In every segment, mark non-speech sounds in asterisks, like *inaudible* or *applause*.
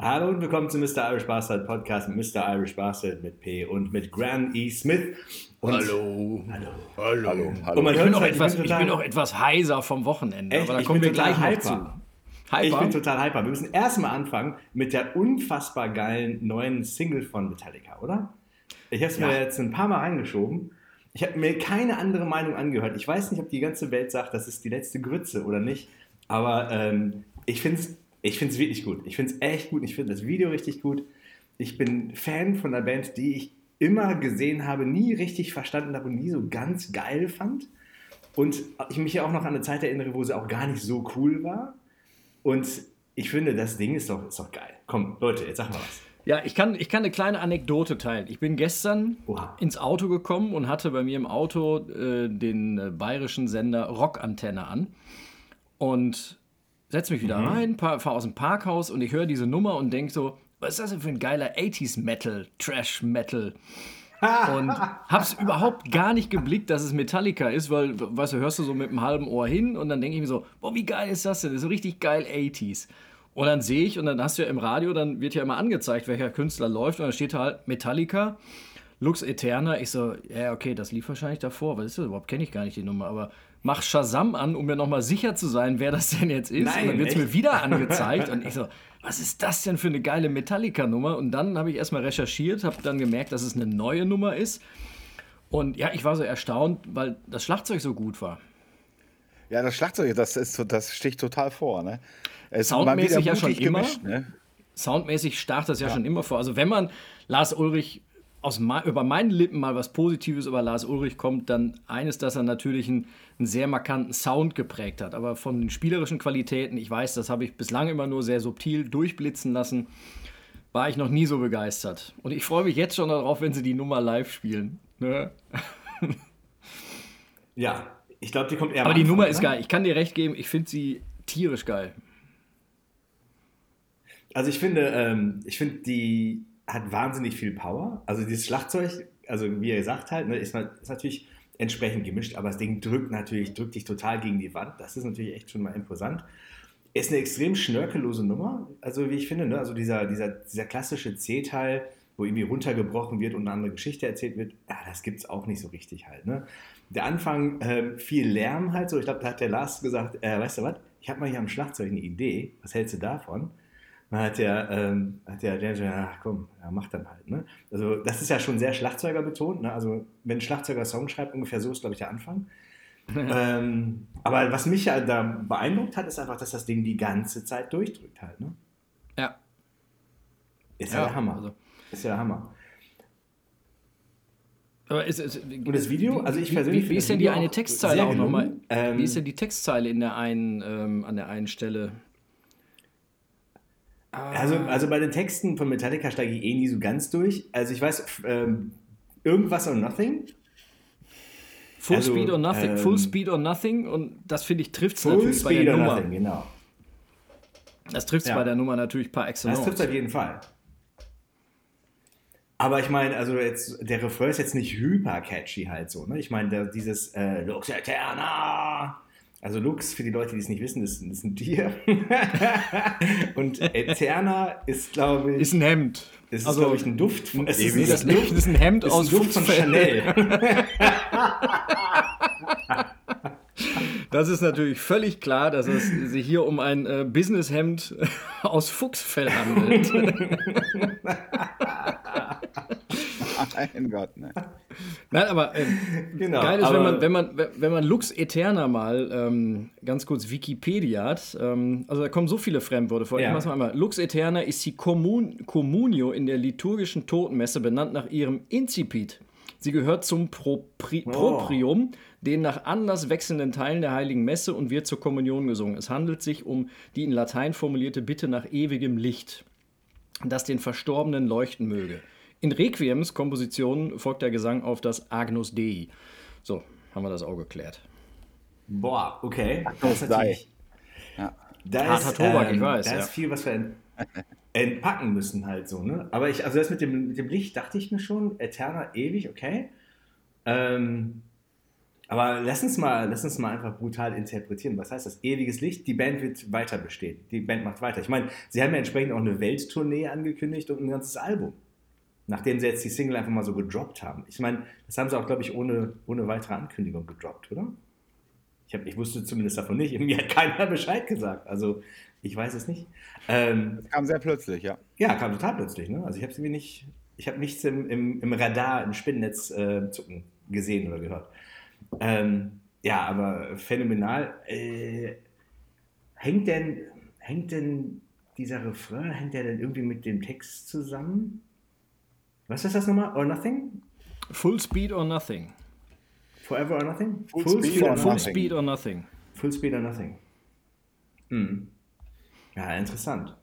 Hallo und willkommen zu Mr. Irish Bastard Podcast mit Mr. Irish Bastard mit P und mit Graham E. Smith. Und hallo. Hallo. Hallo. hallo. hallo. Ich, bin auch halt, etwas, ich, bin, ich bin auch etwas heiser vom Wochenende, Echt? aber da kommen wir gleich hyper. zu. Hyper? Ich bin total hyper. Wir müssen erstmal anfangen mit der unfassbar geilen neuen Single von Metallica, oder? Ich habe es ja. mir jetzt ein paar Mal reingeschoben. Ich habe mir keine andere Meinung angehört. Ich weiß nicht, ob die ganze Welt sagt, das ist die letzte Grütze oder nicht. Aber ähm, ich finde es ich find's wirklich gut. Ich finde es echt gut. Ich finde das Video richtig gut. Ich bin Fan von einer Band, die ich immer gesehen habe, nie richtig verstanden habe und nie so ganz geil fand. Und ich mich ja auch noch an eine Zeit erinnere, wo sie auch gar nicht so cool war. Und ich finde, das Ding ist doch, ist doch geil. Komm, Leute, jetzt sag mal was. Ja, ich kann, ich kann eine kleine Anekdote teilen. Ich bin gestern Oha. ins Auto gekommen und hatte bei mir im Auto äh, den äh, bayerischen Sender Rockantenne an und setze mich wieder mhm. rein, fahre aus dem Parkhaus und ich höre diese Nummer und denke so, was ist das denn für ein geiler 80s Metal, Trash Metal? und *laughs* hab's überhaupt gar nicht geblickt, dass es Metallica ist, weil, weißt du, hörst du so mit einem halben Ohr hin und dann denke ich mir so, boah, wie geil ist das denn? Das ist so richtig geil 80s. Und dann sehe ich, und dann hast du ja im Radio, dann wird ja immer angezeigt, welcher Künstler läuft. Und dann steht halt Metallica, Lux Eterna. Ich so, ja, okay, das lief wahrscheinlich davor. Was ist das überhaupt? Kenne ich gar nicht die Nummer. Aber mach Shazam an, um mir nochmal sicher zu sein, wer das denn jetzt ist. Nein, und dann wird es mir wieder angezeigt. und ich so, was ist das denn für eine geile Metallica-Nummer? Und dann habe ich erstmal recherchiert, habe dann gemerkt, dass es eine neue Nummer ist. Und ja, ich war so erstaunt, weil das Schlagzeug so gut war. Ja, das Schlagzeug, das, ist, das sticht total vor. Ne? Es Soundmäßig ja schon immer. ne? Soundmäßig stach das ja, ja, schon immer vor. Also wenn man Lars Ulrich aus über meinen Lippen mal was Positives über Lars Ulrich kommt, dann eines, dass er natürlich einen, einen, sehr markanten Sound geprägt hat. Aber von den spielerischen Qualitäten, ich weiß, das habe ich bislang immer nur sehr subtil durchblitzen lassen, war ich noch nie so begeistert. Und ich freue mich jetzt schon darauf, wenn sie die Nummer live spielen. Ne? *laughs* Ja, ich glaube, die kommt eher. Aber die Nummer ist geil. Ich kann dir recht geben, ich finde sie tierisch geil. Also ich finde, ähm, ich finde, die hat wahnsinnig viel Power. Also dieses Schlagzeug, also wie ihr sagt halt, ist, natürlich entsprechend gemischt, aber das Ding drückt natürlich, drückt dich total gegen die Wand. Das ist natürlich echt schon mal imposant. Ist eine extrem schnörkellose Nummer, also wie ich finde, ne? also dieser, dieser, dieser klassische C-Teil, wo irgendwie runtergebrochen wird und eine andere Geschichte erzählt wird, ja, das gibt es auch nicht so richtig halt. Ne? Der Anfang, äh, viel Lärm halt so, ich glaube, da hat der Lars gesagt, äh, weißt du was, ich habe mal hier am Schlagzeug eine Idee, was hältst du davon? Dann hat der, ähm, hat gesagt, ach komm, ja, mach dann halt. Ne? Also das ist ja schon sehr Schlagzeuger betont. Ne? Also wenn ein Schlagzeuger Song schreibt, ungefähr so ist, glaube ich, der Anfang. *laughs* ähm, aber was mich ja da beeindruckt hat, ist einfach, dass das Ding die ganze Zeit durchdrückt halt. Ne? Ja. Ist ja, ja der Hammer. Also. Ist ja der Hammer. Aber ist, ist, und das Video, also ich persönlich. Wie, wie ist denn die eine Textzeile auch nochmal? Ähm, wie ist denn die Textzeile in der einen, ähm, an der einen Stelle? Also, also bei den Texten von Metallica steige ich eh nie so ganz durch. Also ich weiß, ähm, irgendwas or nothing. Full also, Speed or Nothing, ähm, Full Speed or Nothing und das finde ich trifft es natürlich bei der Nummer. Nothing, genau. Das trifft es ja. bei der Nummer natürlich par excellence. Das trifft es auf jeden Fall. Aber ich meine, also jetzt, der Refrain ist jetzt nicht hyper catchy halt so, ne? Ich meine, dieses äh, Lux Eterna also Lux, für die Leute, die es nicht wissen, ist, ist ein Tier. *laughs* und Eterna ist, glaube ich... Ist ein Hemd. Ist, also, glaube ich, ein Duft. Von, es ist, ist, das Duft, ist ein Hemd ist aus ein Duft von Chanel. *laughs* Das ist natürlich völlig klar, dass es sich hier um ein äh, Businesshemd *laughs* aus Fuchsfell handelt. Mein Gott, ne? *laughs* Nein, aber äh, genau, geil ist, aber wenn, man, wenn, man, wenn man Lux Eterna mal ähm, ganz kurz Wikipedia hat, ähm, also da kommen so viele Fremdworte vor. Ja. Ich mach's mal einmal. Lux Eterna ist die Commun Communio in der liturgischen Totenmesse, benannt nach ihrem Incipit. Sie gehört zum Propri oh. Proprium, den nach anders wechselnden Teilen der Heiligen Messe und wird zur Kommunion gesungen. Es handelt sich um die in Latein formulierte Bitte nach ewigem Licht, das den Verstorbenen leuchten möge. In Requiems Kompositionen folgt der Gesang auf das Agnus Dei. So, haben wir das auch geklärt. Boah, okay. Das ist natürlich. Ja. Da Harter ist, Tobak, ähm, ich weiß. Da ja. ist viel, was wir entpacken müssen, halt so, ne? Aber ich, also das mit dem, mit dem Licht dachte ich mir schon, Eterna ewig, okay. Ähm, Aber lass uns, mal, lass uns mal einfach brutal interpretieren. Was heißt das? Ewiges Licht, die Band wird weiter bestehen. Die Band macht weiter. Ich meine, sie haben ja entsprechend auch eine Welttournee angekündigt und ein ganzes Album. Nachdem sie jetzt die Single einfach mal so gedroppt haben. Ich meine, das haben sie auch, glaube ich, ohne, ohne weitere Ankündigung gedroppt, oder? Ich, hab, ich wusste zumindest davon nicht. Mir hat keiner *laughs* Bescheid gesagt. Also, ich weiß es nicht. Ähm, das kam sehr plötzlich, ja. Ja, kam total plötzlich. Ne? Also, ich habe irgendwie nicht, ich habe nichts im, im, im, Radar, im Spinnennetz äh, zucken gesehen oder gehört. Ähm, ja, aber phänomenal. Äh, hängt, denn, hängt denn dieser Refrain, hängt der denn irgendwie mit dem Text zusammen? Was ist das nochmal? Or Nothing? Full Speed or Nothing. Forever or Nothing? Full, full speed, or full nothing. speed or Nothing. Full Speed or Nothing. Hm. Ja, interessant.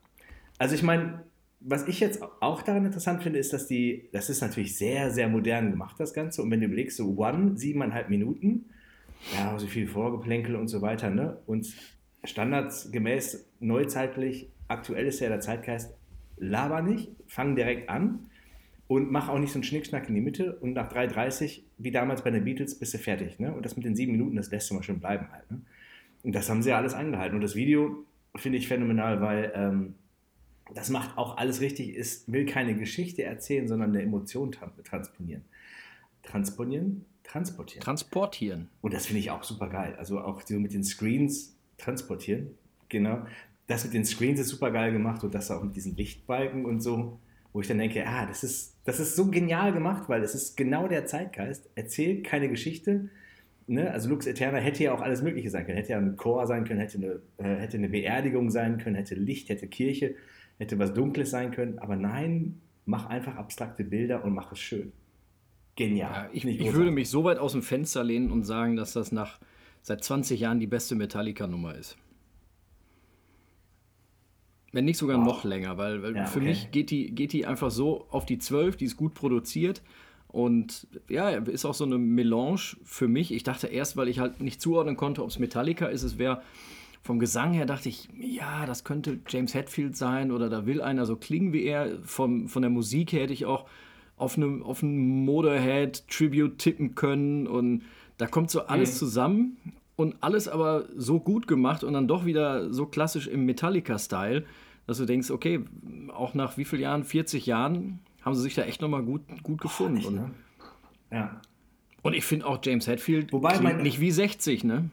Also ich meine, was ich jetzt auch daran interessant finde, ist, dass die, das ist natürlich sehr, sehr modern gemacht, das Ganze. Und wenn du überlegst, so One, siebeneinhalb Minuten, ja, so viel Vorgeplänkel und so weiter, ne? Und standardsgemäß, neuzeitlich, aktuell ist ja der Zeitgeist, laber nicht, fang direkt an und mach auch nicht so einen Schnickschnack in die Mitte und nach 3,30, wie damals bei den Beatles, bist du fertig, ne? Und das mit den sieben Minuten, das lässt du mal schön bleiben halt, ne? Und das haben sie ja alles eingehalten. Und das Video finde ich phänomenal, weil ähm, das macht auch alles richtig, ist, will keine Geschichte erzählen, sondern eine Emotion transponieren. Transponieren? Transportieren. Transportieren. Und das finde ich auch super geil. Also auch so mit den Screens transportieren. Genau. Das mit den Screens ist super geil gemacht und das auch mit diesen Lichtbalken und so, wo ich dann denke, ah, das ist, das ist so genial gemacht, weil es ist genau der Zeitgeist. Erzählt keine Geschichte. Ne? Also Lux Eterna hätte ja auch alles Mögliche sein können. Hätte ja ein Chor sein können, hätte eine, äh, hätte eine Beerdigung sein können, hätte Licht, hätte Kirche hätte was Dunkles sein können, aber nein, mach einfach abstrakte Bilder und mach es schön. Genial. Ja, ich, ich würde mich so weit aus dem Fenster lehnen und sagen, dass das nach seit 20 Jahren die beste Metallica-Nummer ist. Wenn nicht sogar wow. noch länger, weil, weil ja, für okay. mich geht die, geht die einfach so auf die 12, die ist gut produziert. Und ja, ist auch so eine Melange für mich. Ich dachte erst, weil ich halt nicht zuordnen konnte, ob es Metallica ist, es wäre vom Gesang her dachte ich, ja, das könnte James Hetfield sein oder da will einer so klingen wie er. Vom, von der Musik her hätte ich auch auf einen auf Motorhead-Tribute tippen können und da kommt so alles mhm. zusammen und alles aber so gut gemacht und dann doch wieder so klassisch im Metallica-Style, dass du denkst, okay, auch nach wie vielen Jahren, 40 Jahren, haben sie sich da echt nochmal gut, gut gefunden. Oh, echt, ne? Ja. Und ich finde auch James Hetfield Wobei mein, nicht wie 60, ne?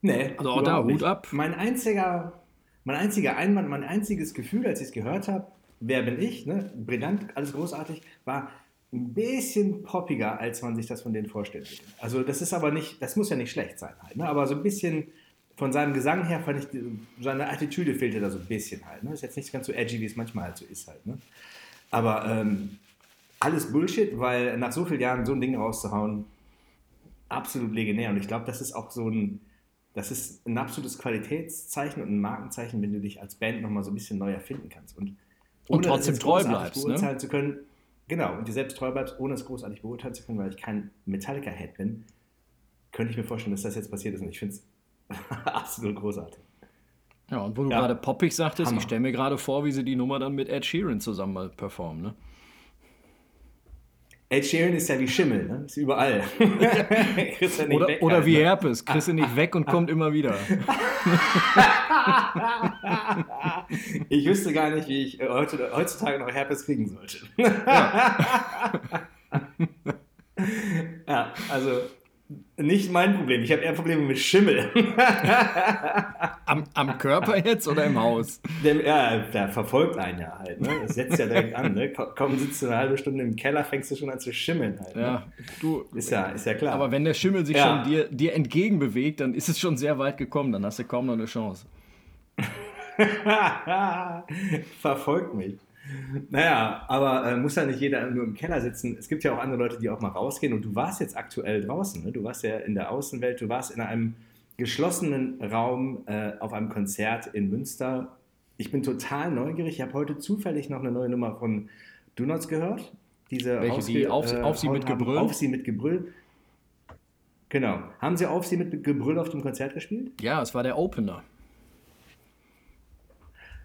Nee. Also auch da, Hut ab. Mein einziger, mein einziger Einwand, mein einziges Gefühl, als ich es gehört habe, wer bin ich, ne? brillant, alles großartig, war ein bisschen poppiger, als man sich das von denen vorstellt. Also das ist aber nicht, das muss ja nicht schlecht sein halt, ne? aber so ein bisschen von seinem Gesang her fand ich, seine Attitüde fehlte da so ein bisschen halt. Ne? Ist jetzt nicht ganz so edgy, wie es manchmal halt so ist halt. Ne? Aber ähm, alles Bullshit, weil nach so vielen Jahren so ein Ding rauszuhauen, absolut legendär. Und ich glaube, das ist auch so ein, das ist ein absolutes Qualitätszeichen und ein Markenzeichen, wenn du dich als Band nochmal so ein bisschen neu erfinden kannst. Und, und trotzdem treu bleibst. Ne? Beurteilen ne? zu können, genau, und dir selbst treu bleibst, ohne es großartig beurteilen zu können, weil ich kein Metallica-Head bin, könnte ich mir vorstellen, dass das jetzt passiert ist. Und ich finde es *laughs* absolut großartig. Ja, und wo du ja. gerade poppig sagtest, Hammer. ich stelle mir gerade vor, wie sie die Nummer dann mit Ed Sheeran zusammen mal performen, ne? Ed Sheeran ist ja wie Schimmel, ne? ist überall. *laughs* ja oder, weg, oder halt, wie ne? Herpes, kriegst du nicht weg und kommt immer wieder. *laughs* ich wüsste gar nicht, wie ich äh, heutzutage noch Herpes kriegen sollte. ja, ja also nicht mein Problem. Ich habe eher Probleme mit Schimmel. *laughs* am, am, Körper jetzt oder im Haus? Der, ja, der verfolgt einen ja halt. Ne? Das setzt ja direkt an. Ne? Komm, sitzt du eine halbe Stunde im Keller, fängst du schon an zu schimmeln halt. Ne? Ja, du, ist, ja, ist ja klar. Aber wenn der Schimmel sich ja. schon dir, dir entgegenbewegt, dann ist es schon sehr weit gekommen. Dann hast du kaum noch eine Chance. *laughs* Verfolgt mich. Naja, aber äh, muss ja nicht jeder nur im Keller sitzen. Es gibt ja auch andere Leute, die auch mal rausgehen. Und du warst jetzt aktuell draußen. Ne? Du warst ja in der Außenwelt. Du warst in einem geschlossenen Raum äh, auf einem Konzert in Münster. Ich bin total neugierig. Ich habe heute zufällig noch eine neue Nummer von Donuts gehört. Diese Welche, die auf, äh, auf sie mit Gebrüll? Auf sie mit Gebrüll. Genau. Haben sie auf sie mit Gebrüll auf dem Konzert gespielt? Ja, es war der Opener.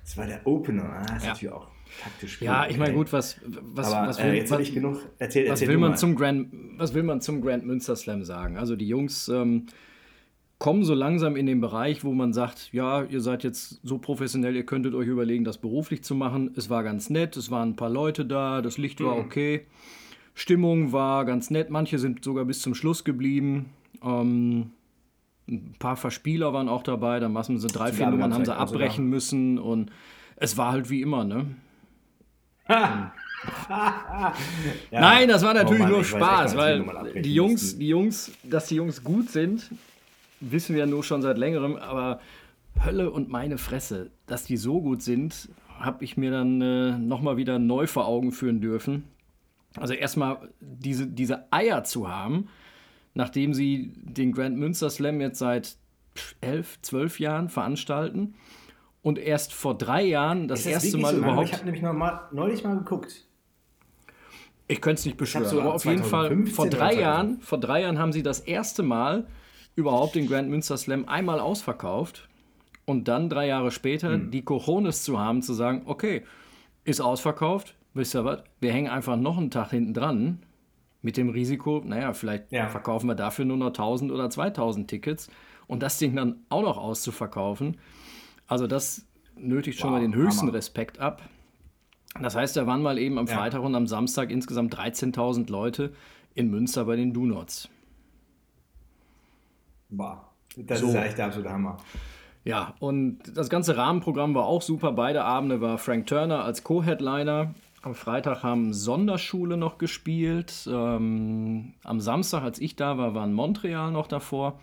Das war der Opener. Ah, das ist ja. natürlich auch taktisch. Ja, ich meine, gut, was, was, Aber, was äh, will, jetzt was, ich genug. Erzähl, was erzähl will du man mal. zum Grand, was will man zum Grand Münster Slam sagen? Also die Jungs ähm, kommen so langsam in den Bereich, wo man sagt, ja, ihr seid jetzt so professionell, ihr könntet euch überlegen, das beruflich zu machen. Es war ganz nett, es waren ein paar Leute da, das Licht war Mhm. okay, Stimmung war ganz nett, manche sind sogar bis zum Schluss geblieben. Ähm, ein paar Verspieler waren auch dabei, dann machen sie drei, vier Nummern, haben sie also abbrechen müssen und es war halt wie immer, ne? *laughs* Ja. Nein, das war natürlich Oh Mann, nur weiß Spaß, wie weil die Jungs, die Jungs, dass die Jungs gut sind, wissen wir ja nur schon seit längerem, aber Hölle und meine Fresse, dass die so gut sind, habe ich mir dann äh, nochmal wieder neu vor Augen führen dürfen. Also erstmal diese, diese Eier zu haben, nachdem sie den Grand Münster Slam jetzt seit elf, zwölf Jahren veranstalten und erst vor drei Jahren das, das erste Mal so überhaupt. Ich habe nämlich noch mal, neulich mal geguckt. Ich könnte es nicht beschwören, so aber auf jeden Fall 2015 vor drei 2000. Jahren, vor drei Jahren haben sie das erste Mal überhaupt den Grand Münster Slam einmal ausverkauft und dann drei Jahre später Hm. die Cojones zu haben, zu sagen, okay, ist ausverkauft, wisst ihr was, wir hängen einfach noch einen Tag hinten dran mit dem Risiko, naja, vielleicht Ja. verkaufen wir dafür nur noch 1000 oder 2000 Tickets und das Ding dann auch noch auszuverkaufen. Also das nötigt schon Wow, mal den höchsten Hammer. Respekt ab. Das heißt, da waren mal eben am Ja. Freitag und am Samstag insgesamt 13.000 Leute in Münster bei den Donuts. Boah, das So. ist ja echt der absolute Hammer. Ja, und das ganze Rahmenprogramm war auch super. Beide Abende war Frank Turner als Co-Headliner. Am Freitag haben Sonderschule noch gespielt. Ähm, am Samstag, als ich da war, waren Montreal noch davor.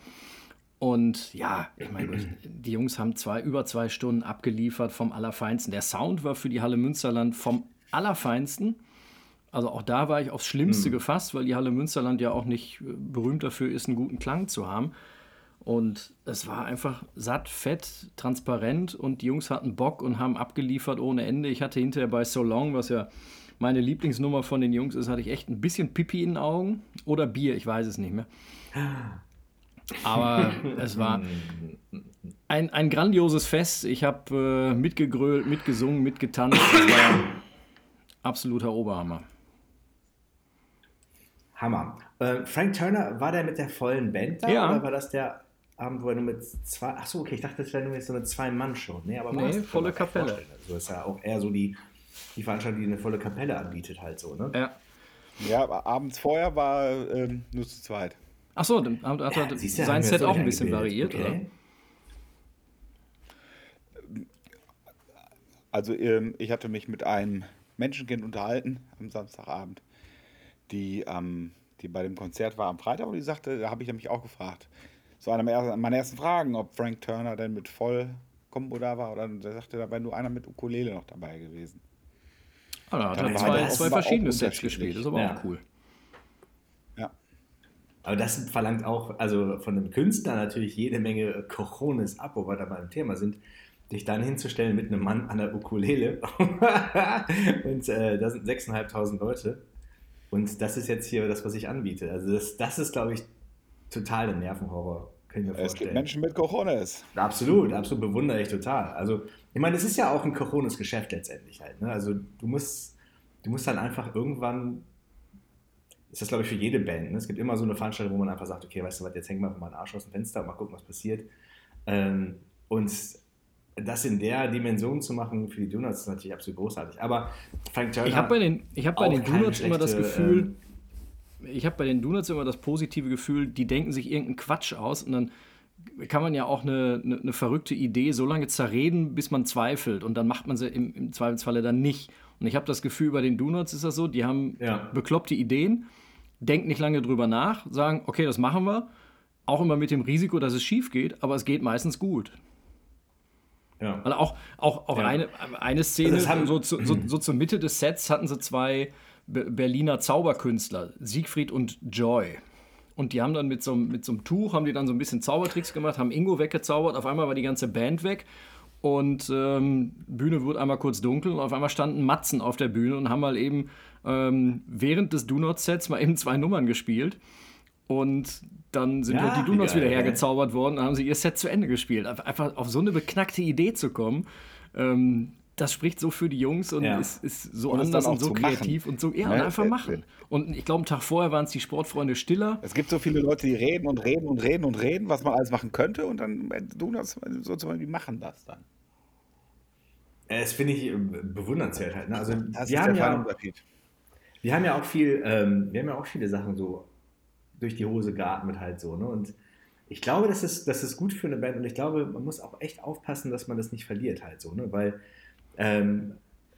Und ja, ich meine, die Jungs haben zwei, über zwei Stunden abgeliefert vom Allerfeinsten. Der Sound war für die Halle Münsterland vom Allerfeinsten. Also auch da war ich aufs Schlimmste gefasst, weil die Halle Münsterland ja auch nicht äh, berühmt dafür ist, einen guten Klang zu haben. Und es war einfach satt, fett, transparent und die Jungs hatten Bock und haben abgeliefert ohne Ende. Ich hatte hinterher bei So Long, was ja meine Lieblingsnummer von den Jungs ist, hatte ich echt ein bisschen Pipi in den Augen oder Bier, ich weiß es nicht mehr. Aber *laughs* es war ein, ein grandioses Fest. Ich habe äh, mitgegrölt, mitgesungen, mitgetanzt. Es war absoluter Oberhammer. Hammer. Äh, Frank Turner, war der mit der vollen Band da? Ja. Oder war das der Abend, wo er nur mit zwei. Achso, okay, ich dachte, das wäre nur jetzt so eine Zwei-Mann-Show. Nee, aber Nee, volle Kapelle. Also ist ja auch eher so die, die Veranstaltung, die eine volle Kapelle anbietet, halt so, ne? Ja. Ja, aber abends vorher war ähm, nur zu zweit. Achso, dann hat, hat Ja, er haben sein Set so auch ein bisschen variiert, oder? Okay. Also ähm, ich hatte mich mit einem Menschenkind unterhalten am Samstagabend, die, ähm, die bei dem Konzert war am Freitag und die sagte, da habe ich nämlich auch gefragt. Das war eine meiner- ersten Fragen, ob Frank Turner denn mit Vollkombo da war. Oder da sagte, da wäre nur einer mit Ukulele noch dabei gewesen. Ah, da hat er zwei, zwei verschiedene Sets gespielt. Das ist aber Ja. auch cool. Ja. Aber das verlangt auch, also von einem Künstler natürlich jede Menge Cojones ab, wo wir da beim Thema sind, dich dann hinzustellen mit einem Mann an der Ukulele. *laughs* und äh, da sind 6.500 Leute. Und das ist jetzt hier das, was ich anbiete. Also das, das ist, glaube ich, total der Nervenhorror. Kann ich mir Es gibt. Menschen mit Cojones. Absolut, absolut bewundere ich total. Also, ich meine, es ist ja auch ein Cojones Geschäft letztendlich halt. Ne? Also, du musst, du musst dann einfach irgendwann, ist das glaube ich für jede Band, ne? es gibt immer so eine Veranstaltung, wo man einfach sagt, okay, weißt du was, jetzt hängen wir einfach mal den Arsch aus dem Fenster und mal gucken, was passiert. Ähm, und das in der Dimension zu machen für die Donuts ist natürlich absolut großartig. Aber Frank Turner, Ich habe bei den, ich hab bei den Donuts immer das Gefühl, ähm, ich habe bei den Donuts immer das positive Gefühl, die denken sich irgendeinen Quatsch aus und dann kann man ja auch eine, eine, eine verrückte Idee so lange zerreden, bis man zweifelt und dann macht man sie im, im Zweifelsfalle dann nicht. Und ich habe das Gefühl, bei den Donuts ist das so, die haben Ja. bekloppte Ideen, denken nicht lange drüber nach, sagen, okay, das machen wir, auch immer mit dem Risiko, dass es schief geht, aber es geht meistens gut. ja. Also auch, auch, auch Ja. eine, eine Szene, Also haben- so, so, so zur Mitte des Sets hatten sie zwei Be- Berliner Zauberkünstler, Siegfried und Joy. Und die haben dann mit so, einem- mit so einem Tuch, haben die dann so ein bisschen Zaubertricks gemacht, haben Ingo weggezaubert, auf einmal war die ganze Band weg und ähm, Bühne wurde einmal kurz dunkel und auf einmal standen Matzen auf der Bühne und haben mal eben ähm, während des Do-Not-Sets mal eben zwei Nummern gespielt. Und dann sind Ja, halt die Donuts wieder hergezaubert worden und haben sie ihr Set zu Ende gespielt. Einfach auf so eine beknackte Idee zu kommen, Ähm, das spricht so für die Jungs und ja. ist, ist, so und anders und so kreativ machen. und so ja, ne? und einfach machen. Und ich glaube, einen Tag vorher waren es die Sportfreunde stiller. Es gibt so viele Leute, die reden und reden und reden und reden, was man alles machen könnte und dann du das sozusagen, die machen das dann. Das finde ich äh, bewundernswert halt. Ne? Also das wir haben ja, wir haben ja auch viel, ähm, wir haben ja auch viele Sachen so durch die Hose geatmet halt so. Ne? Und ich glaube, das ist, das ist gut für eine Band und ich glaube, man muss auch echt aufpassen, dass man das nicht verliert halt so, ne? Weil ähm,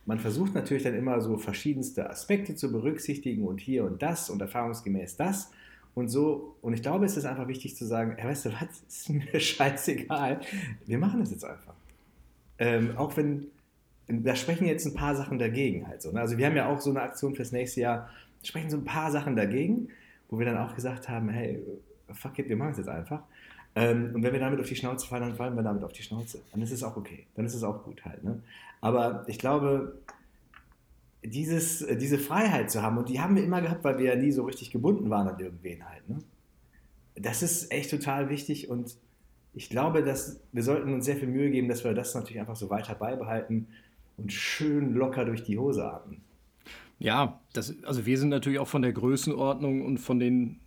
man versucht natürlich dann immer so verschiedenste Aspekte zu berücksichtigen und hier und das und erfahrungsgemäß das und so. Und ich glaube, es ist einfach wichtig zu sagen, hey, weißt du was, *laughs* ist mir scheißegal, wir machen das jetzt einfach. Ähm, auch wenn, da sprechen jetzt ein paar Sachen dagegen halt so. Ne? Also wir haben ja auch so eine Aktion fürs nächste Jahr, sprechen so ein paar Sachen dagegen, wo wir dann auch gesagt haben, hey, fuck it, wir machen es jetzt einfach. Ähm, und wenn wir damit auf die Schnauze fallen, dann fallen wir damit auf die Schnauze. Dann ist es auch okay. Dann ist es auch gut halt. Ne? Aber ich glaube, dieses, äh, diese Freiheit zu haben, und die haben wir immer gehabt, weil wir ja nie so richtig gebunden waren an irgendwen halt. Ne? Das ist echt total wichtig und ich glaube, dass wir sollten uns sehr viel Mühe geben, dass wir das natürlich einfach so weiter beibehalten und schön locker durch die Hose atmen. Ja, das, also wir sind natürlich auch von der Größenordnung und von den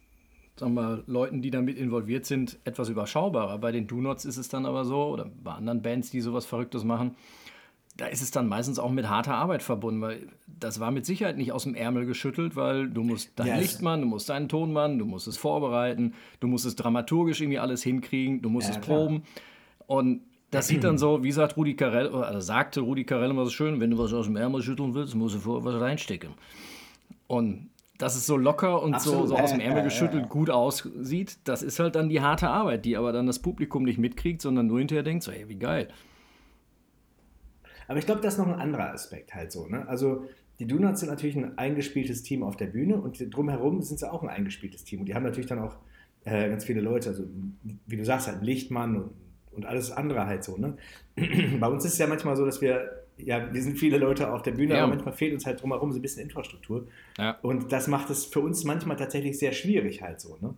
sagen wir, Leuten, die damit involviert sind, etwas überschaubarer. Bei den Do-Nots ist es dann aber so, oder bei anderen Bands, die sowas Verrücktes machen, da ist es dann meistens auch mit harter Arbeit verbunden, weil das war mit Sicherheit nicht aus dem Ärmel geschüttelt, weil du musst deinen yes. Lichtmann, du musst deinen Tonmann, du musst es vorbereiten, du musst es dramaturgisch irgendwie alles hinkriegen, du musst ja, es proben. Und das sieht dann so, wie sagt Rudi Carell, oder sagte Rudi Carell immer so schön, wenn du was aus dem Ärmel schütteln willst, musst du vorher was reinstecken. Und dass es so locker und so, so, aus dem Ärmel geschüttelt gut aussieht, das ist halt dann die harte Arbeit, die aber dann das Publikum nicht mitkriegt, sondern nur hinterher denkt, so, hey, wie geil. Aber ich glaube, das ist noch ein anderer Aspekt halt so. Ne? Also die Donuts sind natürlich ein eingespieltes Team auf der Bühne und drumherum sind sie auch ein eingespieltes Team. Und die haben natürlich dann auch äh, ganz viele Leute, also wie du sagst, halt Lichtmann und, und alles andere halt so. Ne? *clears throat* Bei uns ist es ja manchmal so, dass wir, ja, wir sind viele Leute auf der Bühne, ja. aber manchmal fehlt uns halt drumherum so ein bisschen Infrastruktur. Ja. Und das macht es für uns manchmal tatsächlich sehr schwierig halt so. Ne?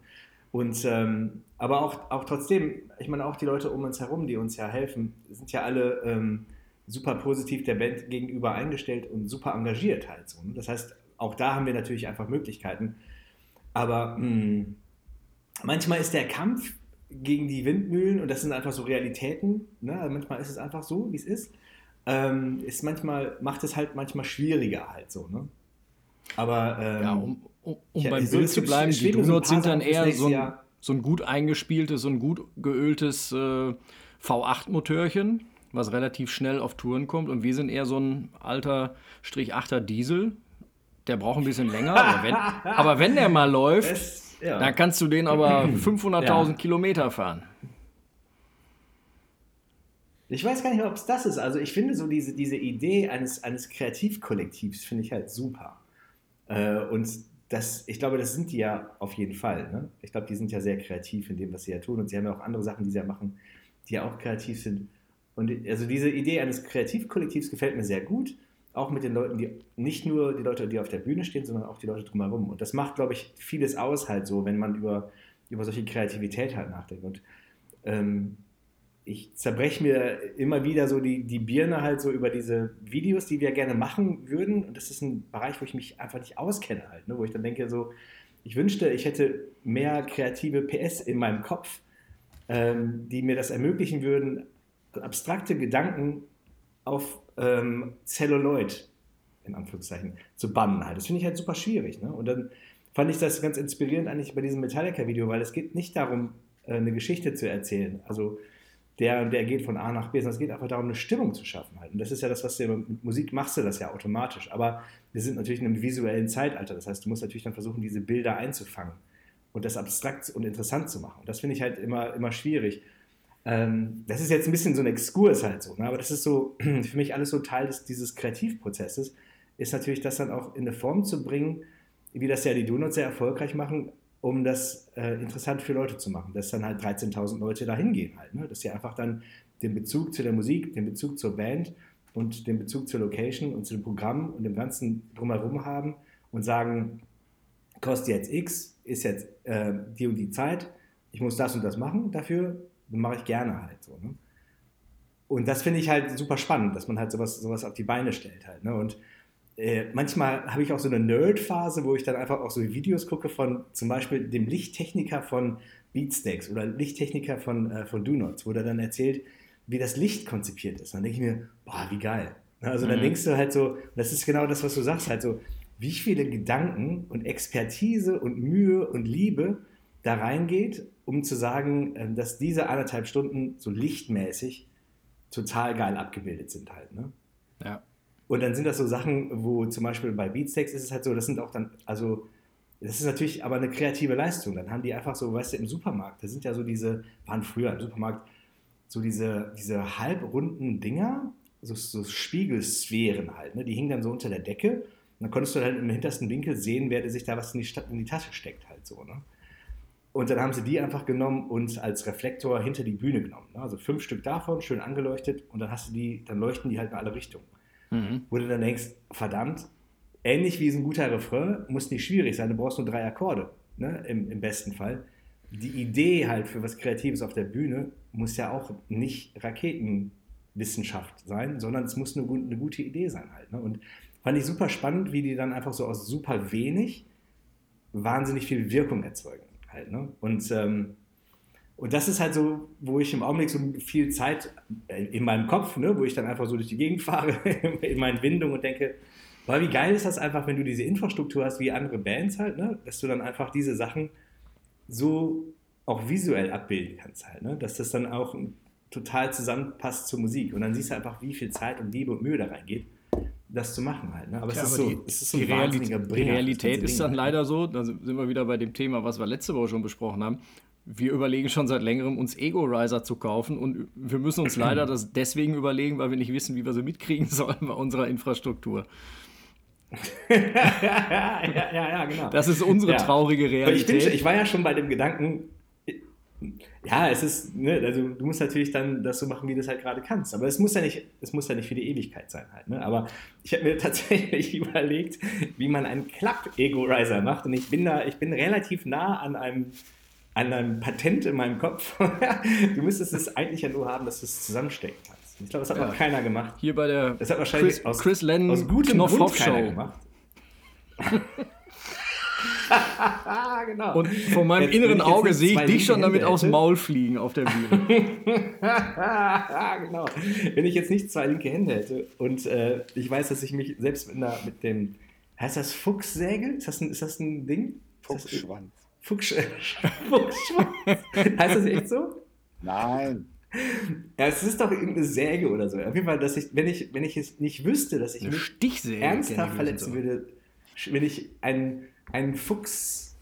Und ähm, aber auch, auch trotzdem, ich meine, auch die Leute um uns herum, die uns ja helfen, sind ja alle ähm, super positiv der Band gegenüber eingestellt und super engagiert halt so. Ne? Das heißt, auch da haben wir natürlich einfach Möglichkeiten. Aber mh, hm, manchmal ist der Kampf gegen die Windmühlen, und das sind einfach so Realitäten, ne? also manchmal ist es einfach so, wie es ist, ähm, ist manchmal, macht es halt manchmal schwieriger halt so. Ne? Aber ähm, ja, um, um, um beim Bild zu bleiben, die Donuts sind dann eher so ein, so ein, gut eingespieltes, so ein gut geöltes äh, V8-Motörchen, was relativ schnell auf Touren kommt. Und wir sind eher so ein alter Strich 8er Diesel. Der braucht ein bisschen länger. aber, wenn, *laughs* aber wenn der mal läuft, es, ja. dann kannst du den aber *clears throat* 500.000 ja. Kilometer fahren. Ich weiß gar nicht, ob es das ist. Also ich finde so diese, diese Idee eines, eines Kreativkollektivs finde ich halt super. Äh, und das, ich glaube, das sind die ja auf jeden Fall. Ne? Ich glaube, die sind ja sehr kreativ in dem, was sie ja tun. Und sie haben ja auch andere Sachen, die sie ja machen, die ja auch kreativ sind. Und also diese Idee eines Kreativkollektivs gefällt mir sehr gut. Auch mit den Leuten, die nicht nur die Leute, die auf der Bühne stehen, sondern auch die Leute drumherum. Und das macht, glaube ich, vieles aus halt so, wenn man über, über solche Kreativität halt nachdenkt. Und ähm, ich zerbreche mir immer wieder so die, die Birne halt so über diese Videos, die wir gerne machen würden. Und das ist ein Bereich, wo ich mich einfach nicht auskenne halt, ne? wo ich dann denke so, ich wünschte, ich hätte mehr kreative PS in meinem Kopf, ähm, die mir das ermöglichen würden, abstrakte Gedanken auf ähm, Celluloid, in Anführungszeichen, zu bannen halt. Das finde ich halt super schwierig. Ne? Und dann fand ich das ganz inspirierend eigentlich bei diesem Metallica-Video, weil es geht nicht darum, äh, eine Geschichte zu erzählen. Also der, der geht von A nach B, sondern es geht einfach darum, eine Stimmung zu schaffen halt. Und das ist ja das, was du mit Musik machst du das ja automatisch. Aber wir sind natürlich in einem visuellen Zeitalter. Das heißt, du musst natürlich dann versuchen, diese Bilder einzufangen und das abstrakt und interessant zu machen. Und das finde ich halt immer, immer schwierig. Ähm, das ist jetzt ein bisschen so ein Exkurs halt so, ne? aber das ist so *clears throat* für mich alles so Teil des, dieses Kreativprozesses, ist natürlich das dann auch in eine Form zu bringen, wie das ja die Donuts sehr erfolgreich machen, um das äh, interessant für Leute zu machen, dass dann halt 13.000 Leute da hingehen halt, ne? dass sie einfach dann den Bezug zu der Musik, den Bezug zur Band und den Bezug zur Location und zu dem Programm und dem Ganzen drumherum haben und sagen, kostet jetzt X, ist jetzt äh, die und die Zeit, ich muss das und das machen dafür, mache ich gerne halt so. Ne? Und das finde ich halt super spannend, dass man halt sowas, sowas auf die Beine stellt halt. Ne? Und äh, manchmal habe ich auch so eine Nerd-Phase, wo ich dann einfach auch so Videos gucke von zum Beispiel dem Lichttechniker von Beatsteaks oder Lichttechniker von, äh, von Donuts, wo der dann erzählt, wie das Licht konzipiert ist. dann denke ich mir, boah, wie geil. Also dann mhm. denkst du halt so, das ist genau das, was du sagst, halt so, wie viele Gedanken und Expertise und Mühe und Liebe da reingeht, um zu sagen, ähm, dass diese anderthalb Stunden so lichtmäßig total geil abgebildet sind halt. Ne? Ja. Und dann sind das so Sachen, wo zum Beispiel bei Beatsteaks ist es halt so, das sind auch dann, also das ist natürlich aber eine kreative Leistung. Dann haben die einfach so, weißt du, im Supermarkt, da sind ja so diese, waren früher im Supermarkt, so diese, diese halbrunden Dinger, so, so Spiegelsphären halt, ne? die hingen dann so unter der Decke. Und dann konntest du halt im hintersten Winkel sehen, wer sich da was in die, in die Tasche steckt halt so. Ne? Und dann haben sie die einfach genommen und als Reflektor hinter die Bühne genommen. Ne? Also fünf Stück davon, schön angeleuchtet und dann hast du die, dann leuchten die halt in alle Richtungen. Mhm. Wo du dann denkst, verdammt, ähnlich wie so ein guter Refrain, muss nicht schwierig sein, du brauchst nur drei Akkorde, ne? Im, im besten Fall. Die Idee halt für was Kreatives auf der Bühne muss ja auch nicht Raketenwissenschaft sein, sondern es muss eine, eine gute Idee sein halt. Ne? Und fand ich super spannend, wie die dann einfach so aus super wenig wahnsinnig viel Wirkung erzeugen halt. Ne? Und, ähm, und das ist halt so, wo ich im Augenblick so viel Zeit äh, in meinem Kopf, ne, wo ich dann einfach so durch die Gegend fahre, *laughs* in meinen Windungen und denke, boah, wie geil ist das einfach, wenn du diese Infrastruktur hast wie andere Bands halt, ne? dass du dann einfach diese Sachen so auch visuell abbilden kannst halt, ne? dass das dann auch total zusammenpasst zur Musik. Und dann siehst du einfach, wie viel Zeit und Liebe und Mühe da reingeht das zu machen halt. Ne? Aber, Klar, es, ist aber so, die, es ist so die, Realität, die Realität ist dann leider so, da sind wir wieder bei dem Thema, was wir letzte Woche schon besprochen haben. Wir überlegen schon seit längerem, uns Ego-Riser zu kaufen und wir müssen uns leider das deswegen überlegen, weil wir nicht wissen, wie wir sie mitkriegen *laughs* sollen bei unserer Infrastruktur. ja, ja, ja, genau. Das ist unsere ja. traurige Realität. Ich, bin, ich war ja schon bei dem Gedanken, ja, es ist, ne, also du musst natürlich dann das so machen, wie du es halt gerade kannst. Aber es muss ja nicht, es muss ja nicht für die Ewigkeit sein halt. Ne? Aber ich habe mir *laughs* tatsächlich überlegt, wie man einen Klapp-Ego-Riser macht. Und ich bin da, ich bin relativ nah an einem, an einem Patent in meinem Kopf. *laughs* du müsstest es eigentlich ja nur haben, dass du es zusammenstecken kannst. Ich glaube, das hat ja. noch keiner gemacht. Hier bei der das hat wahrscheinlich Chris, aus, Chris Lennon aus gutem Grund keiner gemacht. *laughs* genau. Und von meinem jetzt, inneren Auge sehe ich dich schon damit aus dem Maul fliegen auf der Bühne. *laughs* genau. Wenn ich jetzt nicht zwei linke Hände hätte und äh, ich weiß, dass ich mich selbst mit, einer, mit dem, heißt das Fuchssäge? Ist das ein, ist das ein Ding? Fuchsschwanz. Fuchs, Fuchsschwanz. heißt das echt so? Nein. Ja, es ist doch irgendeine Säge oder so. Auf jeden Fall, dass ich, wenn ich, wenn ich es nicht wüsste, dass ich Eine mich Stichsäge ernsthaft verletzen würde, wenn ich einen einen Fuchssäbel,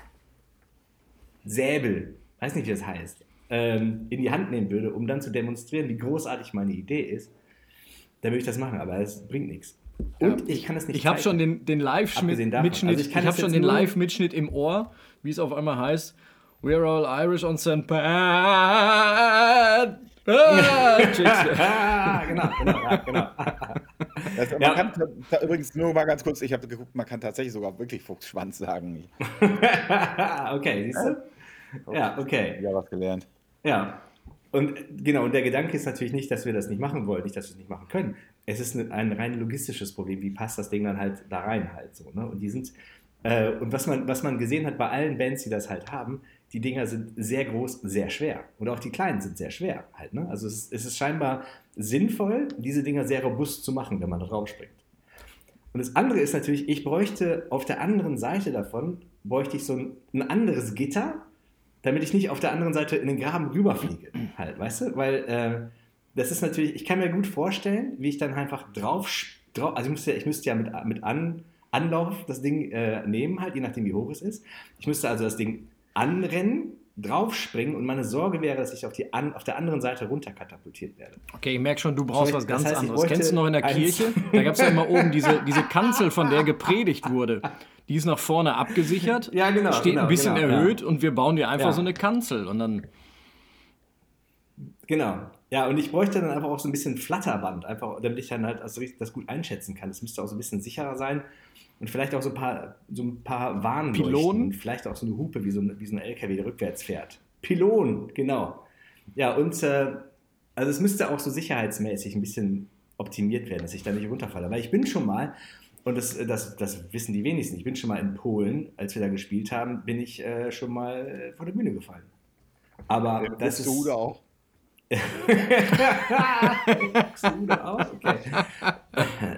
weiß nicht, wie das heißt, ähm, in die Hand nehmen würde, um dann zu demonstrieren, wie großartig meine Idee ist, dann würde ich das machen, aber es bringt nichts. Und ja. ich kann das nicht. Ich habe schon den, den Live-Mitschnitt also ich, ich habe schon den Live-Mitschnitt im Ohr, wie es auf einmal heißt. We're all Irish on St. Pat. Ah, genau, genau, genau. Das, man ja. kann übrigens nur mal ganz kurz, ich habe geguckt, man kann tatsächlich sogar wirklich Fuchsschwanz sagen. *laughs* okay, siehst du? Ja, okay. Ja, was gelernt. Ja. Und genau, und der Gedanke ist natürlich nicht, dass wir das nicht machen wollen, nicht, dass wir es nicht machen können. Es ist ein rein logistisches Problem. Wie passt das Ding dann halt da rein halt so? Ne? Und die sind, äh, und was man, was man gesehen hat bei allen Bands, die das halt haben, die Dinger sind sehr groß, sehr schwer. Und auch die kleinen sind sehr schwer halt. Ne? Also es, es ist scheinbar sinnvoll, diese Dinger sehr robust zu machen, wenn man drauf springt. Und das andere ist natürlich, ich bräuchte auf der anderen Seite davon, bräuchte ich so ein, ein anderes Gitter, damit ich nicht auf der anderen Seite in den Graben rüberfliege. Halt, weißt du? Weil äh, das ist natürlich, ich kann mir gut vorstellen, wie ich dann einfach drauf, drauf also ich müsste, ich müsste ja mit, mit an, Anlauf das Ding äh, nehmen, halt, je nachdem wie hoch es ist. Ich müsste also das Ding anrennen, draufspringen und meine Sorge wäre, dass ich auf, die an, auf der anderen Seite runterkatapultiert werde. Okay, ich merke schon, du brauchst was ganz das heißt, anderes. Kennst du noch in der Kirche? Da gab es ja immer oben diese, diese Kanzel, von der gepredigt wurde. Die ist nach vorne abgesichert, ja, genau, steht genau, ein bisschen genau, erhöht ja. und wir bauen dir einfach ja. so eine Kanzel und dann. Genau. Ja, und ich bräuchte dann einfach auch so ein bisschen Flatterband, einfach, damit ich dann halt also das gut einschätzen kann. Es müsste auch so ein bisschen sicherer sein und vielleicht auch so ein paar, so ein paar Warnleuchten. Pylonen? Vielleicht auch so eine Hupe, wie so, ein, wie so ein LKW, der rückwärts fährt. Pylon, genau. Ja, und äh, Also es müsste auch so sicherheitsmäßig ein bisschen optimiert werden, dass ich da nicht runterfalle. Weil ich bin schon mal, und das, das, das wissen die wenigsten, ich bin schon mal in Polen, als wir da gespielt haben, bin ich äh, schon mal äh, vor der Bühne gefallen. Aber ja, das ist. Du auch. auch? Okay. *laughs*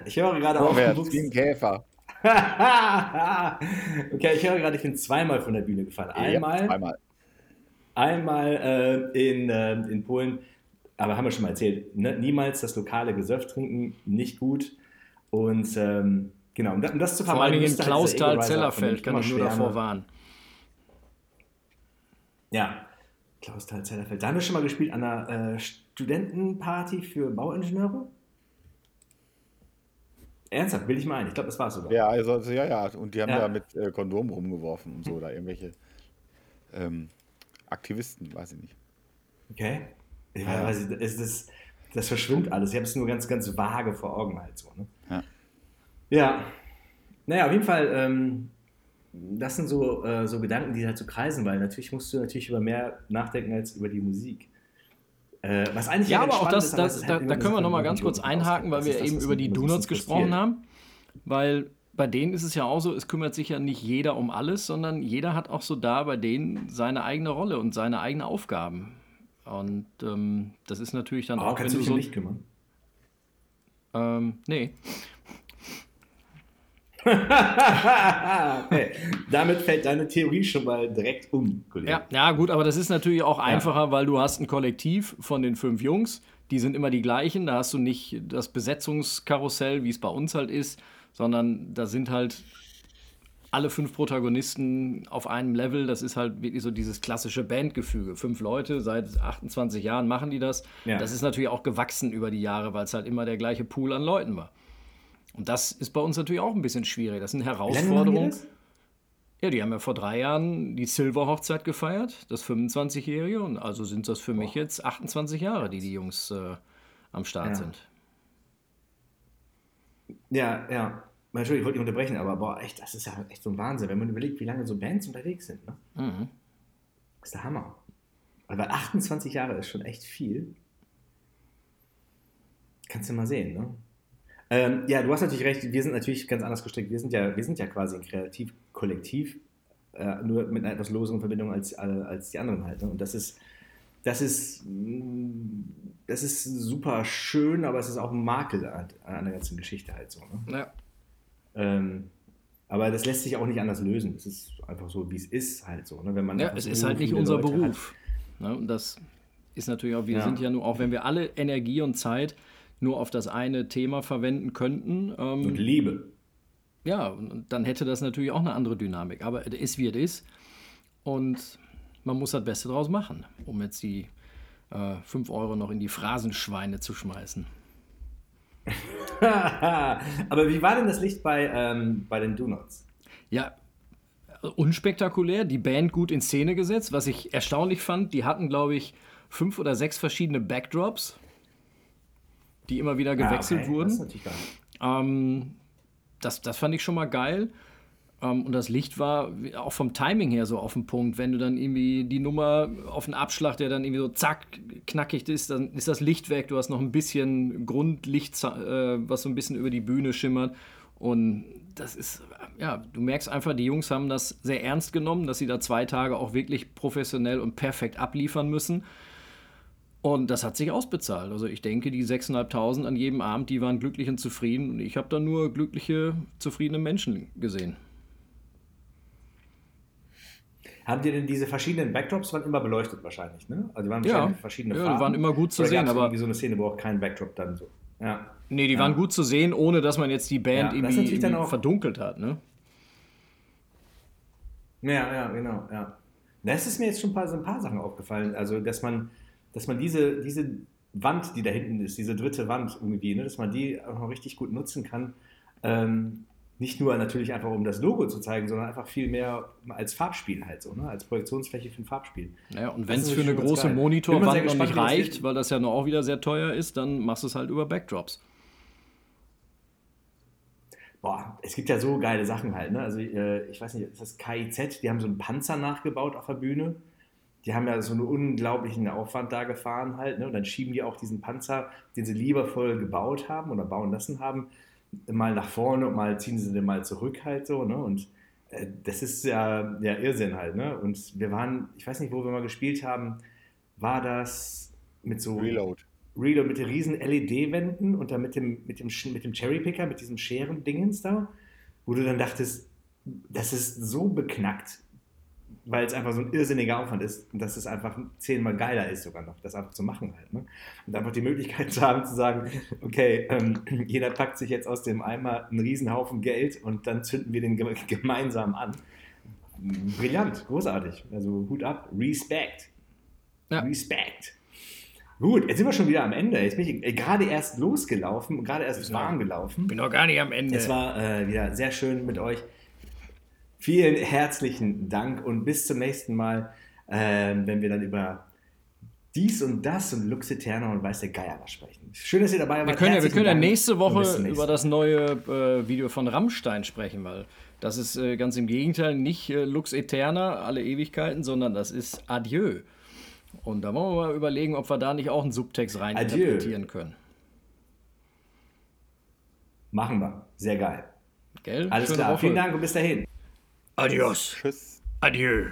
Ich höre gerade auch. Wie ein Käfer. *laughs* okay, ich höre gerade, ich bin zweimal von der Bühne gefallen. Einmal. Ja, zweimal. Einmal äh, in, äh, in Polen aber haben wir schon mal erzählt, ne? niemals das lokale Gesöff trinken, nicht gut. Und ähm, genau, um das zu vermeiden. Vor allem in Klausthal-Zellerfeld kann ich nur davor warnen. Ja, Klausthal-Zellerfeld. Da haben wir schon mal gespielt an einer äh, Studentenparty für Bauingenieure. Ernsthaft, will ich mal ein. Ich glaube, das war es sogar. Ja, also, also, ja, ja. Und die haben ja. da mit äh, Kondom rumgeworfen und so, da irgendwelche ähm, Aktivisten, weiß ich nicht. Okay. Ja, also das, das, das verschwimmt alles. Ich habe es nur ganz, ganz vage vor Augen halt so. Ne? Ja. ja. Naja, auf jeden Fall, ähm, das sind so, äh, so Gedanken, die halt so kreisen, weil natürlich musst du natürlich über mehr nachdenken als über die Musik. Äh, was eigentlich ja, aber auch das, ist, das, halt da, da können wir nochmal ganz kurz einhaken, weil wir das, eben über die Donuts gesprochen haben. Weil bei denen ist es ja auch so, es kümmert sich ja nicht jeder um alles, sondern jeder hat auch so da bei denen seine eigene Rolle und seine eigenen Aufgaben. Und ähm, das ist natürlich dann oh, auch. Kannst du dich so, um mich kümmern? Ähm, nee. *laughs* okay. Damit fällt deine Theorie schon mal direkt um, Kollege. Ja, ja, gut, aber das ist natürlich auch einfacher, ja. weil du hast ein Kollektiv von den fünf Jungs, die sind immer die gleichen. Da hast du nicht das Besetzungskarussell, wie es bei uns halt ist, sondern da sind halt alle fünf Protagonisten auf einem Level. Das ist halt wirklich so dieses klassische Bandgefüge. Fünf Leute, seit 28 Jahren machen die das. Ja. Das ist natürlich auch gewachsen über die Jahre, weil es halt immer der gleiche Pool an Leuten war. Und das ist bei uns natürlich auch ein bisschen schwierig. Das sind Herausforderungen. Ja, die haben ja vor drei Jahren die Silver-Hochzeit gefeiert, das 25-Jährige. Und also sind das für Boah. mich jetzt 28 Jahre, die die Jungs äh, am Start ja. sind. Ja, ja. Entschuldigung, ich wollte nicht unterbrechen, aber boah, echt, das ist ja echt so ein Wahnsinn, wenn man überlegt, wie lange so Bands unterwegs sind. Ne? Mhm. Das ist der Hammer. Aber 28 Jahre ist schon echt viel. Kannst du mal sehen, ne? Ähm, ja, du hast natürlich recht, wir sind natürlich ganz anders gestrickt. Wir sind ja, wir sind ja quasi ein Kreativkollektiv, äh, nur mit einer etwas loseren Verbindung als, äh, als die anderen halt. Ne? Und das ist, das ist, das ist super schön, aber es ist auch ein Makel an, an der ganzen Geschichte halt so. Ne? Ja. Ähm, aber das lässt sich auch nicht anders lösen. Es ist einfach so, wie es ist, halt so. Ne? Wenn man ja, es ist halt nicht unser Leute Beruf. Ne? Und das ist natürlich auch, wir ja. sind ja nur, auch wenn wir alle Energie und Zeit nur auf das eine Thema verwenden könnten. Ähm, und Liebe. Ja, und dann hätte das natürlich auch eine andere Dynamik. Aber es ist, wie es ist. Und man muss das Beste draus machen, um jetzt die 5 äh, Euro noch in die Phrasenschweine zu schmeißen. *laughs* Aber wie war denn das Licht bei, ähm, bei den Donuts? Ja, unspektakulär, die Band gut in Szene gesetzt. Was ich erstaunlich fand, die hatten, glaube ich, fünf oder sechs verschiedene Backdrops, die immer wieder gewechselt ah, okay. wurden. Das, ist natürlich geil. Ähm, das, das fand ich schon mal geil. Um, ähm, und das Licht war auch vom Timing her so auf dem Punkt. Wenn du dann irgendwie die Nummer auf einen Abschlag, der dann irgendwie so zack, knackig ist, dann ist das Licht weg. Du hast noch ein bisschen Grundlicht, äh, was so ein bisschen über die Bühne schimmert. Und das ist, ja, du merkst einfach, die Jungs haben das sehr ernst genommen, dass sie da zwei Tage auch wirklich professionell und perfekt abliefern müssen. Und das hat sich ausbezahlt. Also ich denke, die 6.500 an jedem Abend, die waren glücklich und zufrieden. Und ich habe da nur glückliche, zufriedene Menschen gesehen. Haben die denn diese verschiedenen Backdrops waren immer beleuchtet wahrscheinlich, ne? Also die waren ja, verschiedene ja, Farben. die waren immer gut zu Oder sehen, aber irgendwie so eine Szene, wo auch kein Backdrop dann so. Ja. Nee, die ja. waren gut zu sehen, ohne dass man jetzt die Band ja, irgendwie, irgendwie auch, verdunkelt hat, ne? Ja, ja, genau, ja. Das ist mir jetzt schon ein paar, so ein paar Sachen aufgefallen. Also, dass man, dass man diese, diese Wand, die da hinten ist, diese dritte Wand irgendwie, ne, dass man die auch noch richtig gut nutzen kann. Ähm, nicht nur natürlich einfach, um das Logo zu zeigen, sondern einfach viel mehr als Farbspiel halt so, ne? als Projektionsfläche für ein Farbspiel. Naja, und wenn es für eine große Monitorwand noch nicht reicht, weil das ja noch auch wieder sehr teuer ist, dann machst du es halt über Backdrops. Boah, es gibt ja so geile Sachen halt, ne? Also äh, ich weiß nicht, ist das KIZ, die haben so einen Panzer nachgebaut auf der Bühne. Die haben ja so einen unglaublichen Aufwand da gefahren halt. Ne? Und dann schieben die auch diesen Panzer, den sie liebevoll gebaut haben oder bauen lassen haben, mal nach vorne und mal ziehen sie den mal zurück halt so. Ne? Und äh, das ist ja, ja Irrsinn halt. Ne? Und wir waren, ich weiß nicht, wo wir mal gespielt haben, war das mit so. Reload. Reload mit den riesen LED-Wänden und dann mit dem, mit dem, mit dem Cherrypicker, mit diesem Scheren-Dingens da, wo du dann dachtest, das ist so beknackt, weil es einfach so ein irrsinniger Aufwand ist und dass es einfach zehnmal geiler ist sogar noch, das einfach zu machen halt. Ne? Und einfach die Möglichkeit zu haben zu sagen, okay, ähm, *clears throat* jeder packt sich jetzt aus dem Eimer einen Riesenhaufen Geld und dann zünden wir den *laughs* gemeinsam an. Brillant, großartig. Also Hut ab, Respekt. Ja. Respekt. Gut, jetzt sind wir schon wieder am Ende. Jetzt bin ich gerade erst losgelaufen, gerade erst warm gelaufen. Bin noch gar nicht am Ende. Es war äh, wieder sehr schön mit euch. Vielen herzlichen Dank und bis zum nächsten Mal, äh, wenn wir dann über dies und das und Lux Eterna und weiß der Geier was sprechen. Schön, dass ihr dabei wart. Wir können, ja, wir können ja nächste Woche über das neue äh, Video von Rammstein sprechen, weil das ist äh, ganz im Gegenteil nicht äh, Lux Eterna, alle Ewigkeiten, sondern das ist Adieu. Und da wollen wir mal überlegen, ob wir da nicht auch einen Subtext rein Adieu. interpretieren können. Machen wir. Sehr geil. Gell? Alles Schöne klar. Woche. Vielen Dank und bis dahin. Adios. Tschüss. Adieu.